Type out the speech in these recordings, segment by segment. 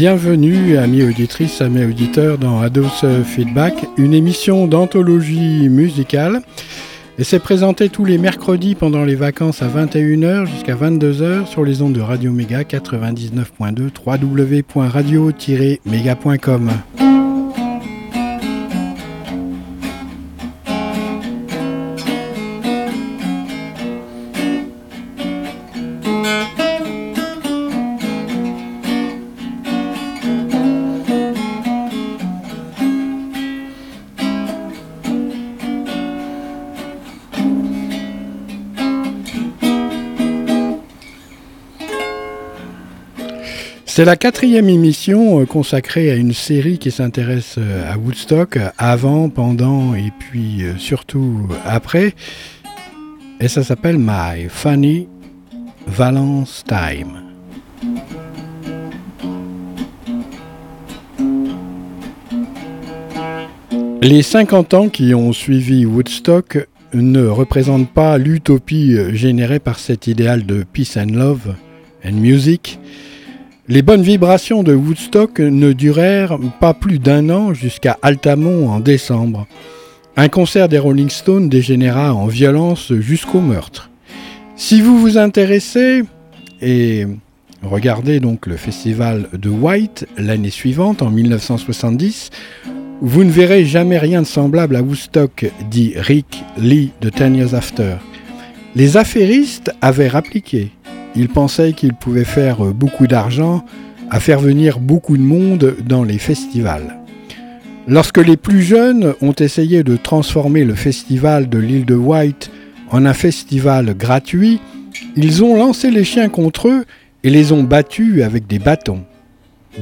Bienvenue, amis auditrices, amis auditeurs, dans Ados Feedback, une émission d'anthologie musicale. Et c'est présenté tous les mercredis pendant les vacances à 21h jusqu'à 22h sur les ondes de Radio Méga 99.2 www.radio-méga.com. C'est la quatrième émission euh, consacrée à une série qui s'intéresse euh, à Woodstock avant, pendant et puis euh, surtout après. Et ça s'appelle My Funny Valence Time. Les 50 ans qui ont suivi Woodstock ne représentent pas l'utopie générée par cet idéal de peace and love and music les bonnes vibrations de Woodstock ne durèrent pas plus d'un an jusqu'à Altamont en décembre. Un concert des Rolling Stones dégénéra en violence jusqu'au meurtre. Si vous vous intéressez et regardez donc le festival de White l'année suivante, en 1970, vous ne verrez jamais rien de semblable à Woodstock, dit Rick Lee de Ten Years After. Les affairistes avaient rappliqué. Ils pensaient qu'ils pouvaient faire beaucoup d'argent à faire venir beaucoup de monde dans les festivals. Lorsque les plus jeunes ont essayé de transformer le festival de l'île de White en un festival gratuit, ils ont lancé les chiens contre eux et les ont battus avec des bâtons.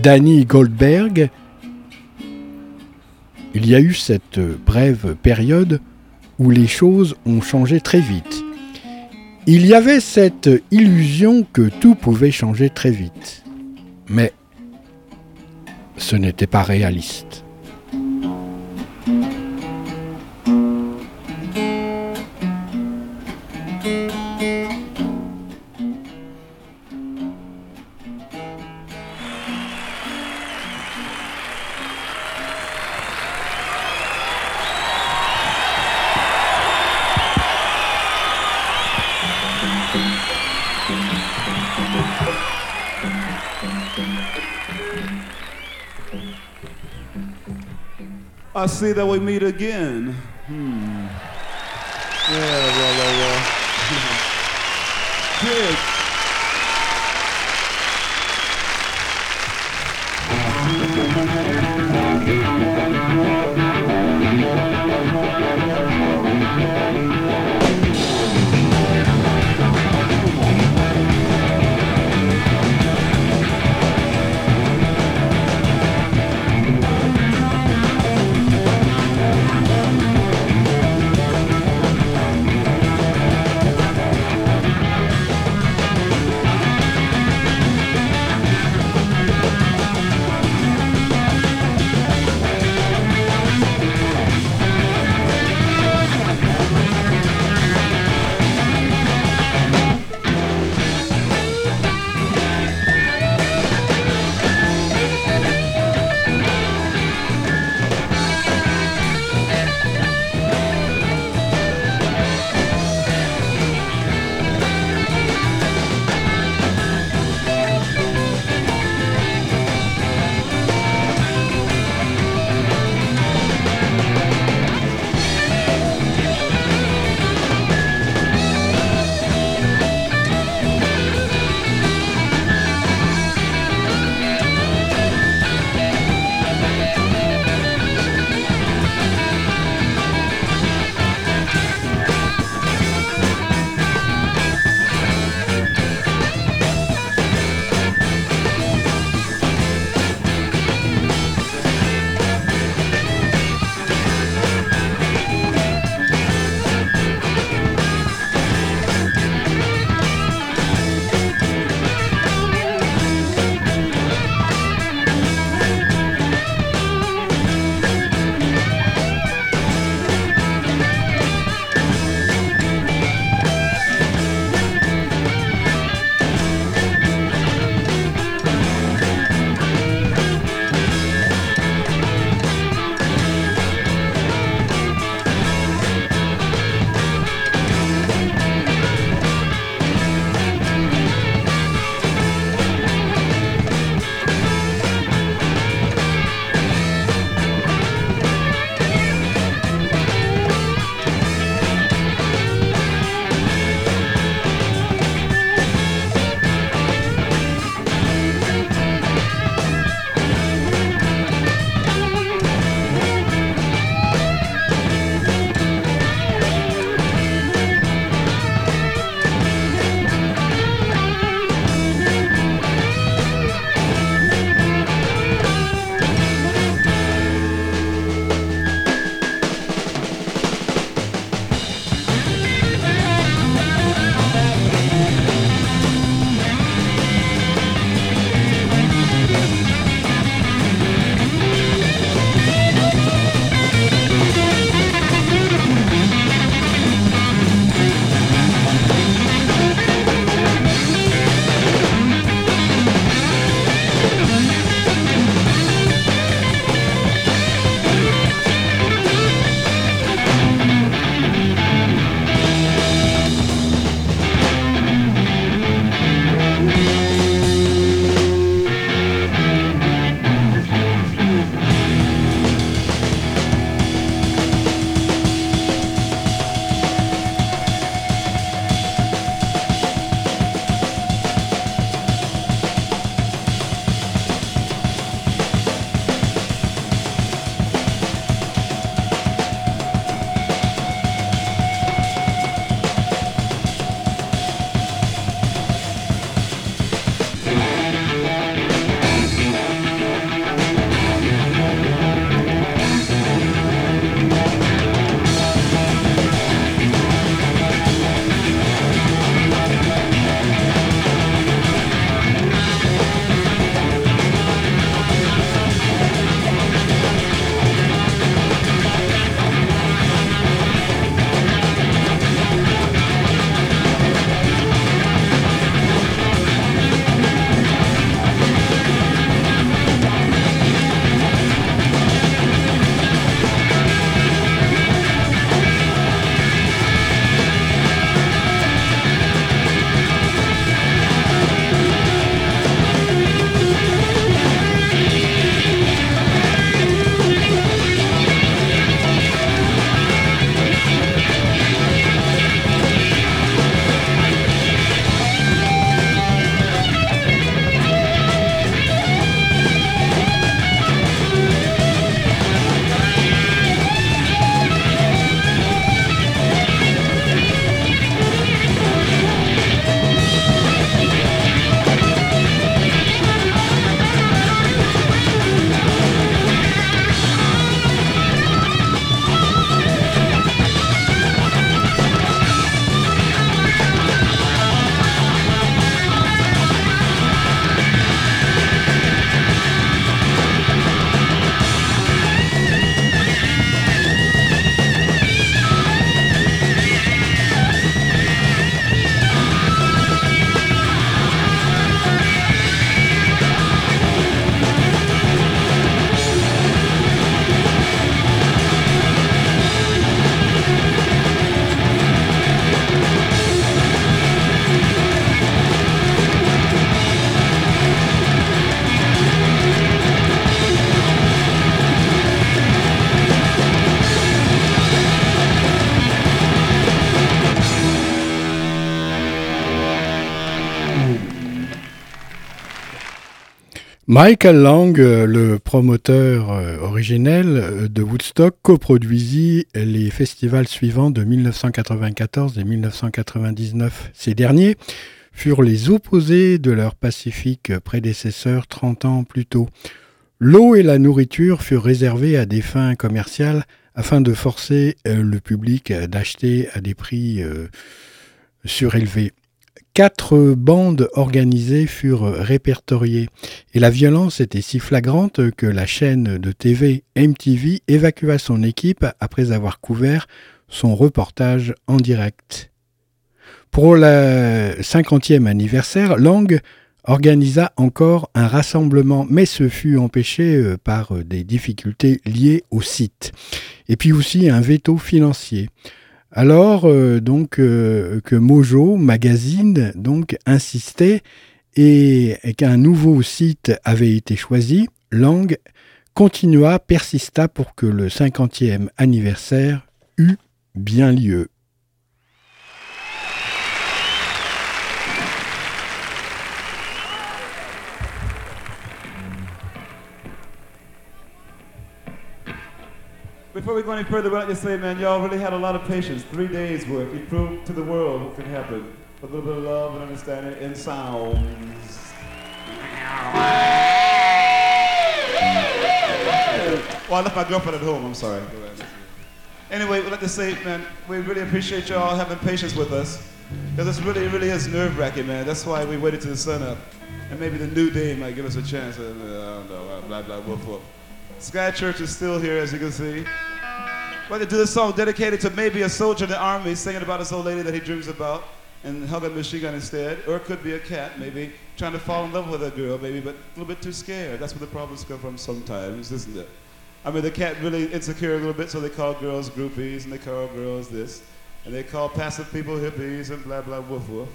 Danny Goldberg, il y a eu cette brève période où les choses ont changé très vite. Il y avait cette illusion que tout pouvait changer très vite. Mais ce n'était pas réaliste. I see that we meet again. Hmm. Yeah, well, well, Michael Lang, euh, le promoteur euh, originel euh, de Woodstock, coproduisit les festivals suivants de 1994 et 1999. Ces derniers furent les opposés de leurs pacifiques prédécesseurs 30 ans plus tôt. L'eau et la nourriture furent réservées à des fins commerciales afin de forcer le public d'acheter à des prix surélevés quatre bandes organisées furent répertoriées et la violence était si flagrante que la chaîne de TV MTV évacua son équipe après avoir couvert son reportage en direct. Pour le 50e anniversaire, Lang organisa encore un rassemblement, mais ce fut empêché euh, par des difficultés liées au site, et puis aussi un veto financier. Alors euh, donc euh, que Mojo Magazine donc insistait et, qu'un nouveau site avait été choisi, Lang continua, persista pour que le 50e anniversaire eût bien lieu. Before we go any further, I'd like to say, man, y'all really had a lot of patience. Three days worth. You proved to the world what can happen. A little bit of love and understanding and sounds. Well, I left my girlfriend at home. I'm sorry. Anyway, we'd like to say, man, we really appreciate y'all having patience with us. Because this really, really is nerve-wracking, man. That's why we waited till the sun up. And maybe the new day might give us a chance. Uh, I don't know, blah, blah, woof, woof. Sky Church is still here, as you can see. We're to do this song dedicated to maybe a soldier in the army singing about his old lady that he dreams about and hugging a machine gun instead. Or it could be a cat, maybe, trying to fall in love with a girl, maybe, but a little bit too scared. That's where the problems come from sometimes, isn't it? I mean, the cat really insecure a little bit, so they call girls groupies and they call girls this. And they call passive people hippies and blah, blah, woof, woof,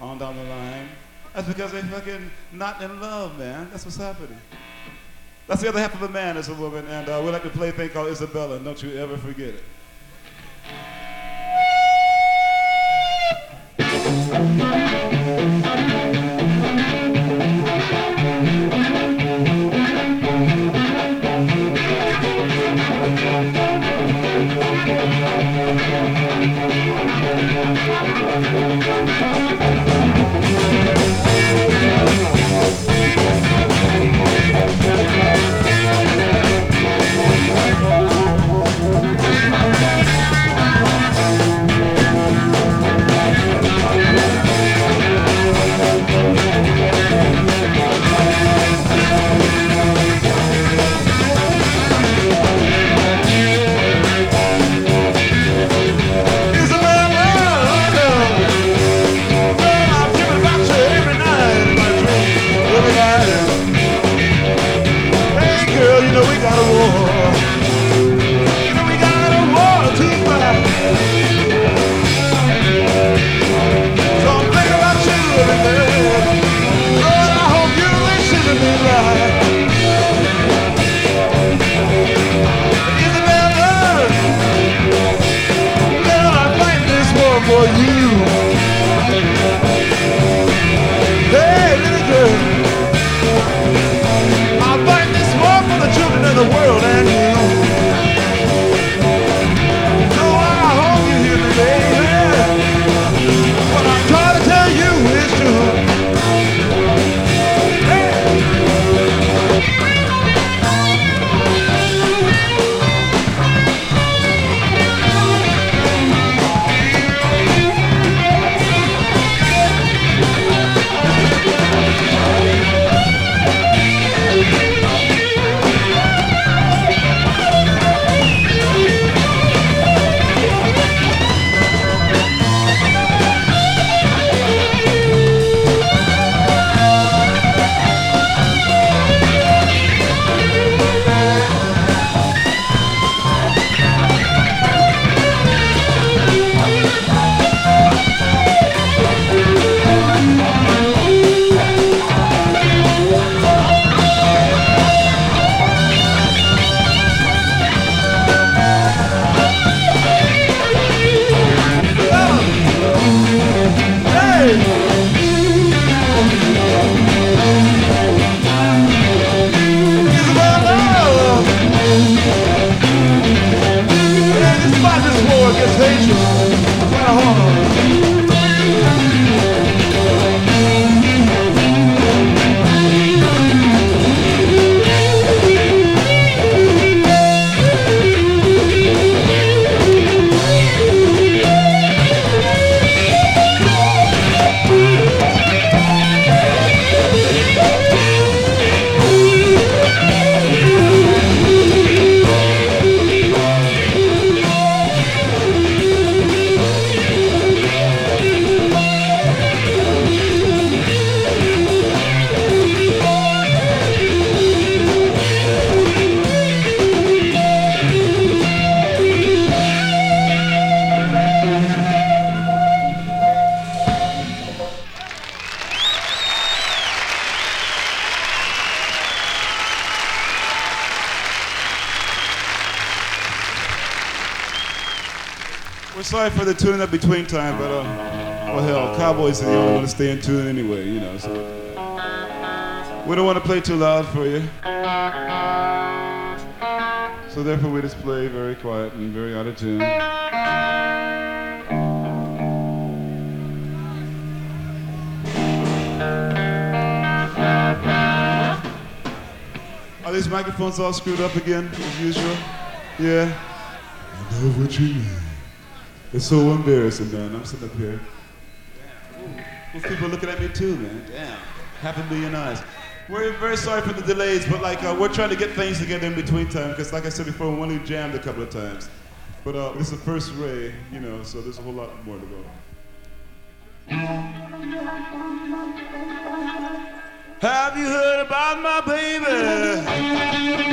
on down the line. That's because they're fucking not in love, man. That's what's happening. That's the other half of a man As a woman, and uh, we like to play a thing called Isabella, don't you ever forget it. Sorry for the tuning up between time, but uh, well, hell, Cowboys are the only one to stay in tune anyway, you know. So we don't want to play too loud for you. So therefore, we just play very quiet and very out of tune. Are these microphones all screwed up again, as usual? Yeah? I know what you mean. It's so embarrassing, man. I'm sitting up here. Damn. people looking at me too, man. Damn. Half a million eyes. We're very sorry for the delays, but like uh, we're trying to get things together in between time because, like I said before, we only jammed a couple of times. But uh, this is the first ray, you know, so there's a whole lot more to go. Have you heard about my baby?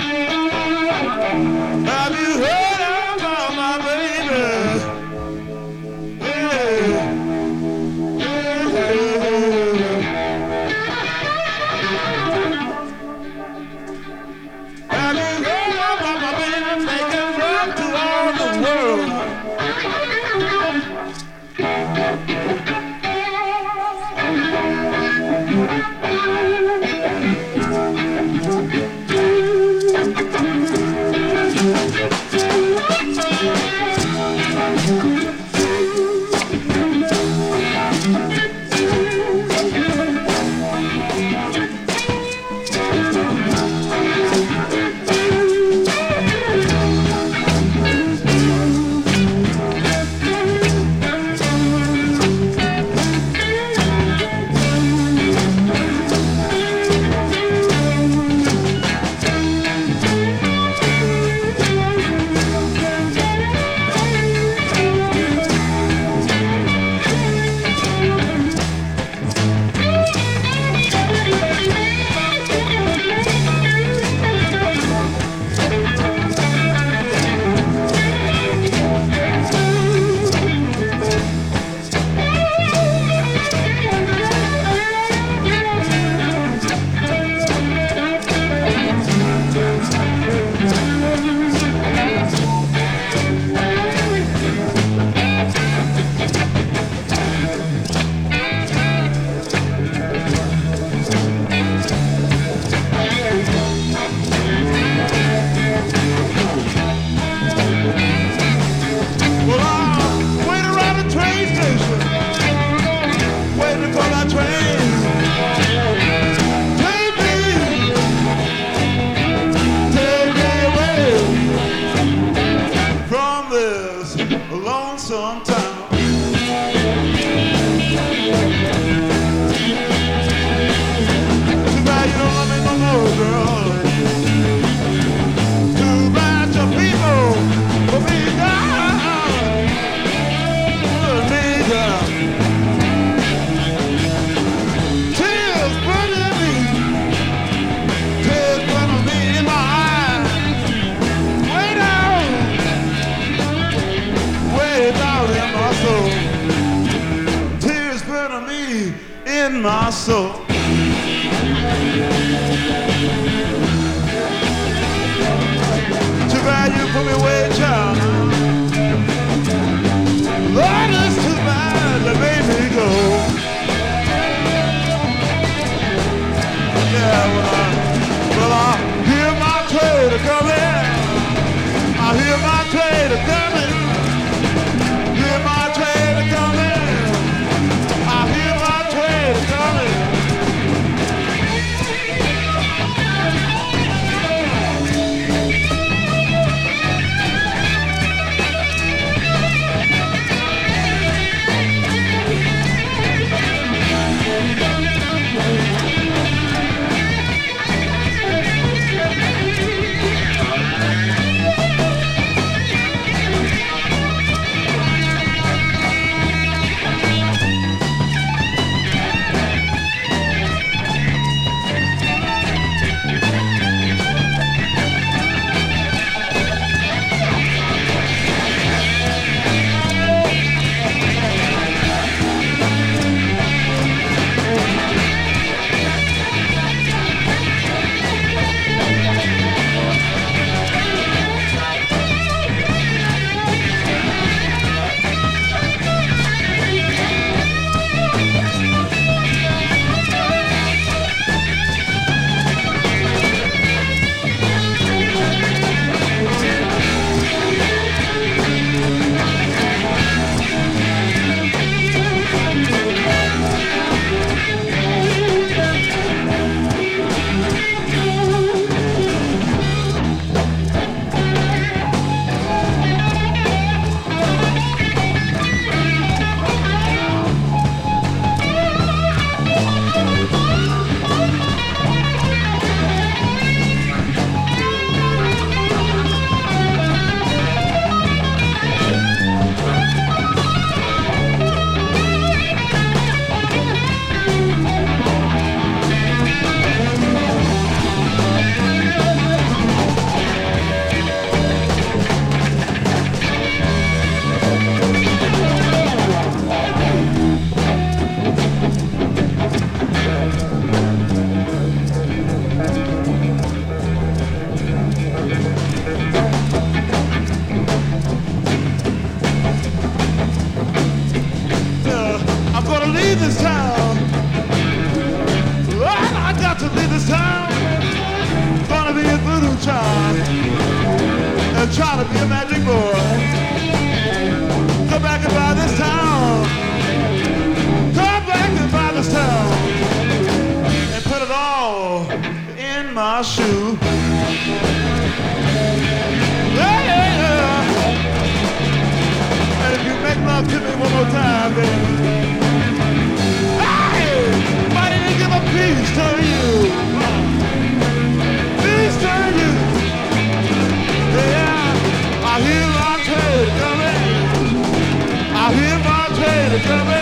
Come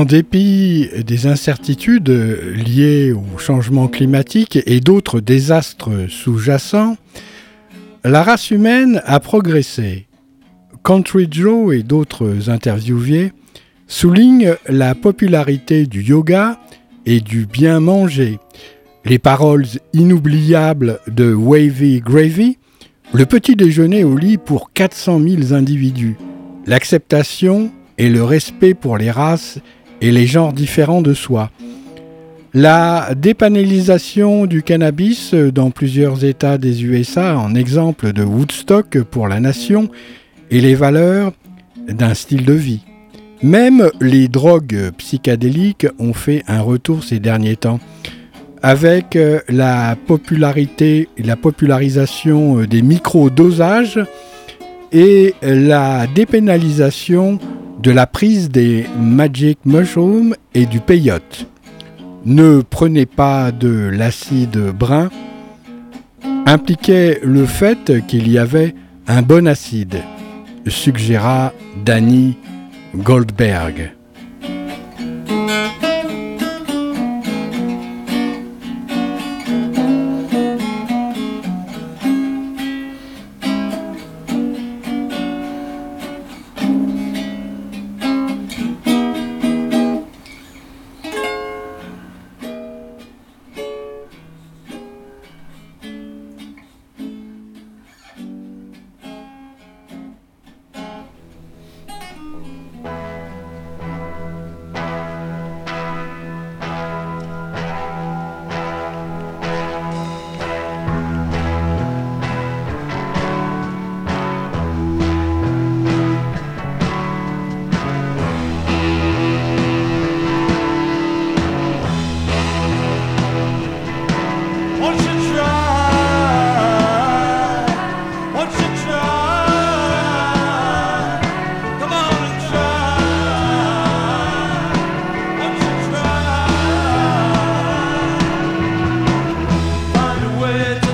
En dépit des incertitudes liées au changement climatique et d'autres désastres sous-jacents, la race humaine a progressé. Country Joe et d'autres interviewés soulignent la popularité du yoga et du bien manger, les paroles inoubliables de Wavy Gravy, le petit déjeuner au lit pour 400 000 individus, l'acceptation et le respect pour les races et les genres différents de soi. La dépanélisation du cannabis dans plusieurs États des USA en exemple de Woodstock pour la nation et les valeurs d'un style de vie. Même les drogues psychédéliques ont fait un retour ces derniers temps. Avec euh, la popularité la popularisation euh, des micro-dosages et la dépénalisation de la prise des magic mushrooms et du peyote. Ne prenez pas de l'acide brun impliquait le fait qu'il y avait un bon acide, suggéra Danny Goldberg. it.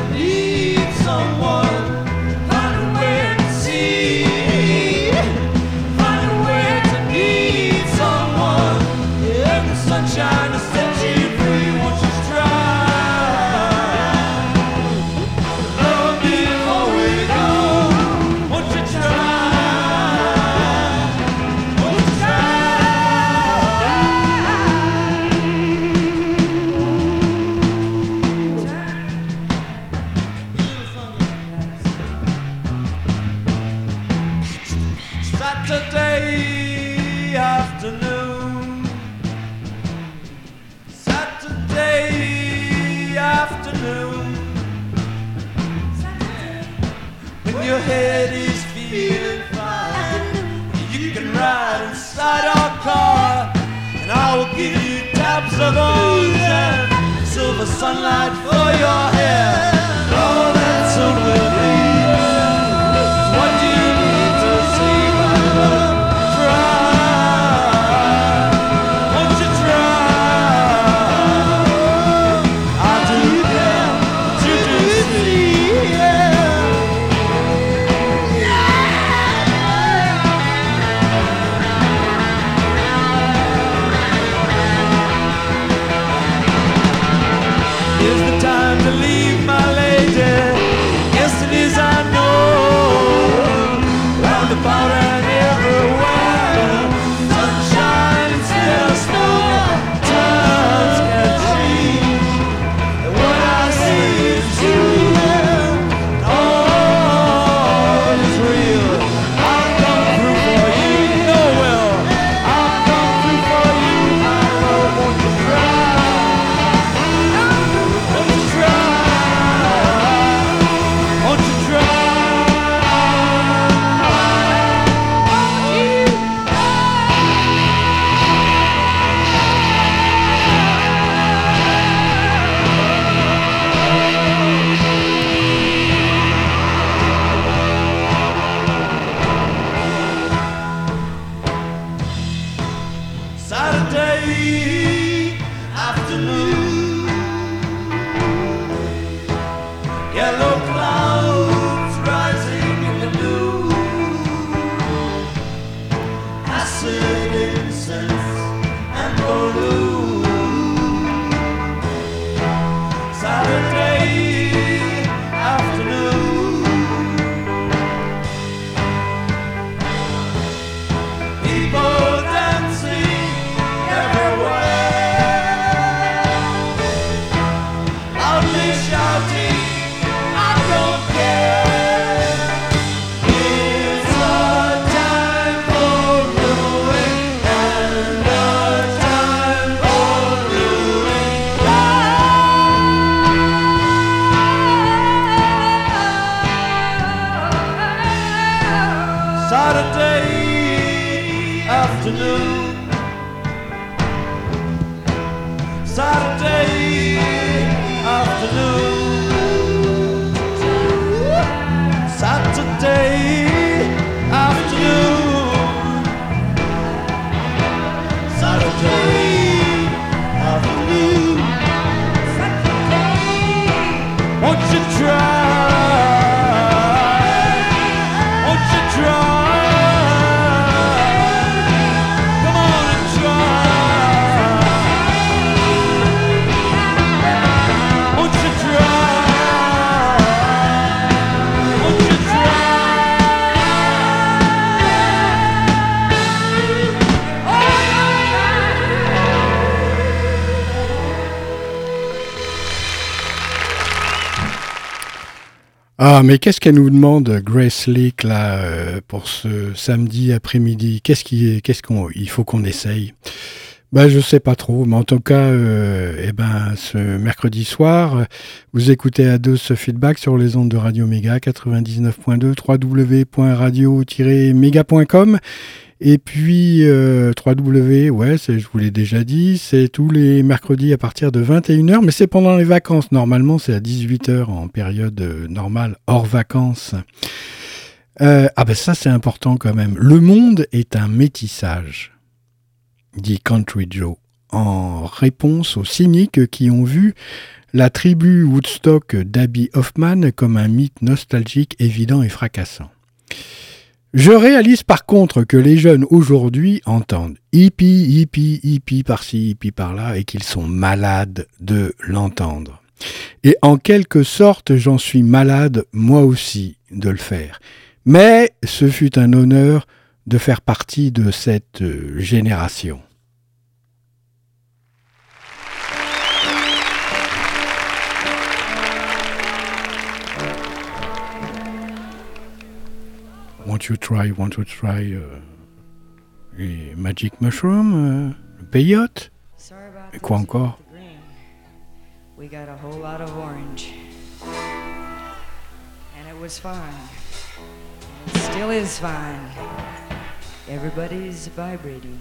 Saturday afternoon. Saturday Ah, mais qu'est-ce qu'elle nous demande, Grace Leak, là, euh, pour ce samedi après-midi? Qu'est-ce qu'il qu'est-ce qu'on, faut qu'on essaye? Bah, je sais pas trop, mais en tout cas, euh, eh ben, ce mercredi soir, vous écoutez à deux ce feedback sur les ondes de Radio Méga 99.2 www.radio-méga.com et puis euh, 3W, ouais, c'est- je vous l'ai déjà dit, c'est tous les mercredis à partir de 21h, mais c'est pendant les vacances. Normalement, c'est à 18h en période euh, normale, hors vacances. Euh, ah ben ça, c'est important quand même. Le monde est un métissage, dit Country Joe, en réponse aux cyniques qui ont vu la tribu Woodstock d'Abby Hoffman comme un mythe nostalgique évident et fracassant. Je réalise par contre que les jeunes aujourd'hui entendent hippie, hippie, hippie par-ci, hippie par-là et qu'ils sont malades de l'entendre. Et en quelque sorte, j'en suis malade moi aussi de le faire. Mais ce fut un honneur de faire partie de cette euh, génération. Won't you try, won't you try uh, et Magic Mushroom, le peyote Sorry about Et quoi encore with the green. We got a whole lot of orange. And it was fine. Still is fine. Everybody's vibrating.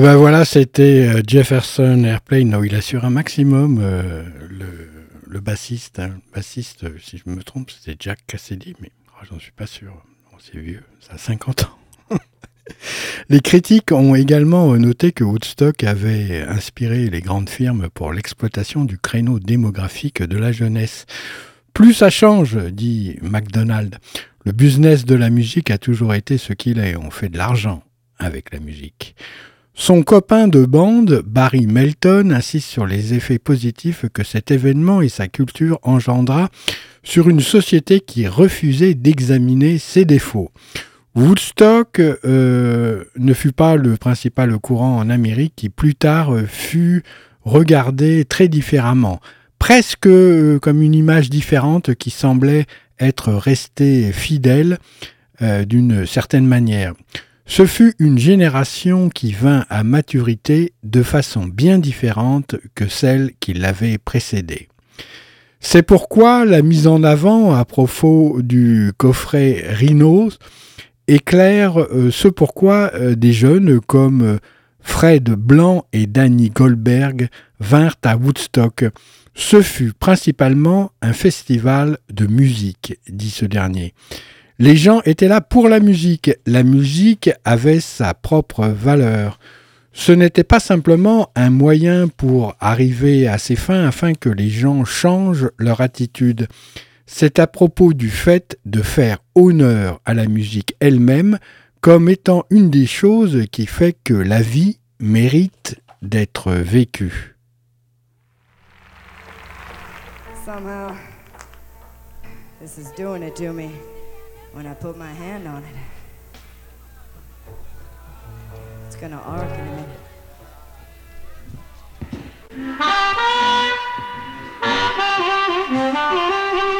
Et ben voilà, c'était euh, Jefferson Airplane. où il assure un maximum. Euh, le, bassiste, hein. bassiste, si je me trompe, c'était Jack Cassidy, mais oh, j'en suis pas sûr. c'est vieux, ça a 50 ans. les critiques ont également noté que Woodstock avait inspiré les grandes firmes pour l'exploitation du créneau démographique de la jeunesse. Plus ça change, dit McDonald. Le business de la musique a toujours été ce qu'il est. On fait de l'argent avec la musique. Son copain de bande, Barry Melton, insiste sur les effets positifs que cet événement et sa culture engendra sur une société qui refusait d'examiner ses défauts. Woodstock euh, ne fut pas le principal courant en Amérique qui plus tard fut regardé très différemment, presque euh, comme une image différente qui semblait être restée fidèle euh, d'une certaine manière. Ce fut une génération qui vint à maturité de façon bien différente que celle qui l'avait précédée. C'est pourquoi la mise en avant à propos du coffret Rhinos éclaire euh, ce pourquoi euh, des jeunes comme Fred Blanc et Danny Goldberg vinrent à Woodstock. Ce fut principalement un festival de musique, dit ce dernier. Les gens étaient là pour la musique. La musique avait sa propre valeur. Ce n'était pas simplement un moyen pour arriver à ses fins afin que les gens changent leur attitude. C'est à propos du fait de faire honneur à la musique elle-même comme étant une des choses qui fait que la vie mérite d'être vécue. When I put my hand on it. It's gonna arc in a minute.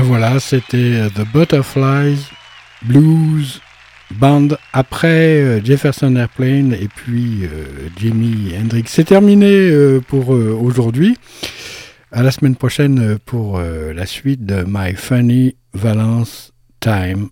ben voilà, c'était The Butterflies Blues Band après euh, Jefferson Airplane et puis euh, Jimi Hendrix. C'est terminé euh, pour aujourd'hui. À la semaine prochaine pour la suite de My Funny Valence Time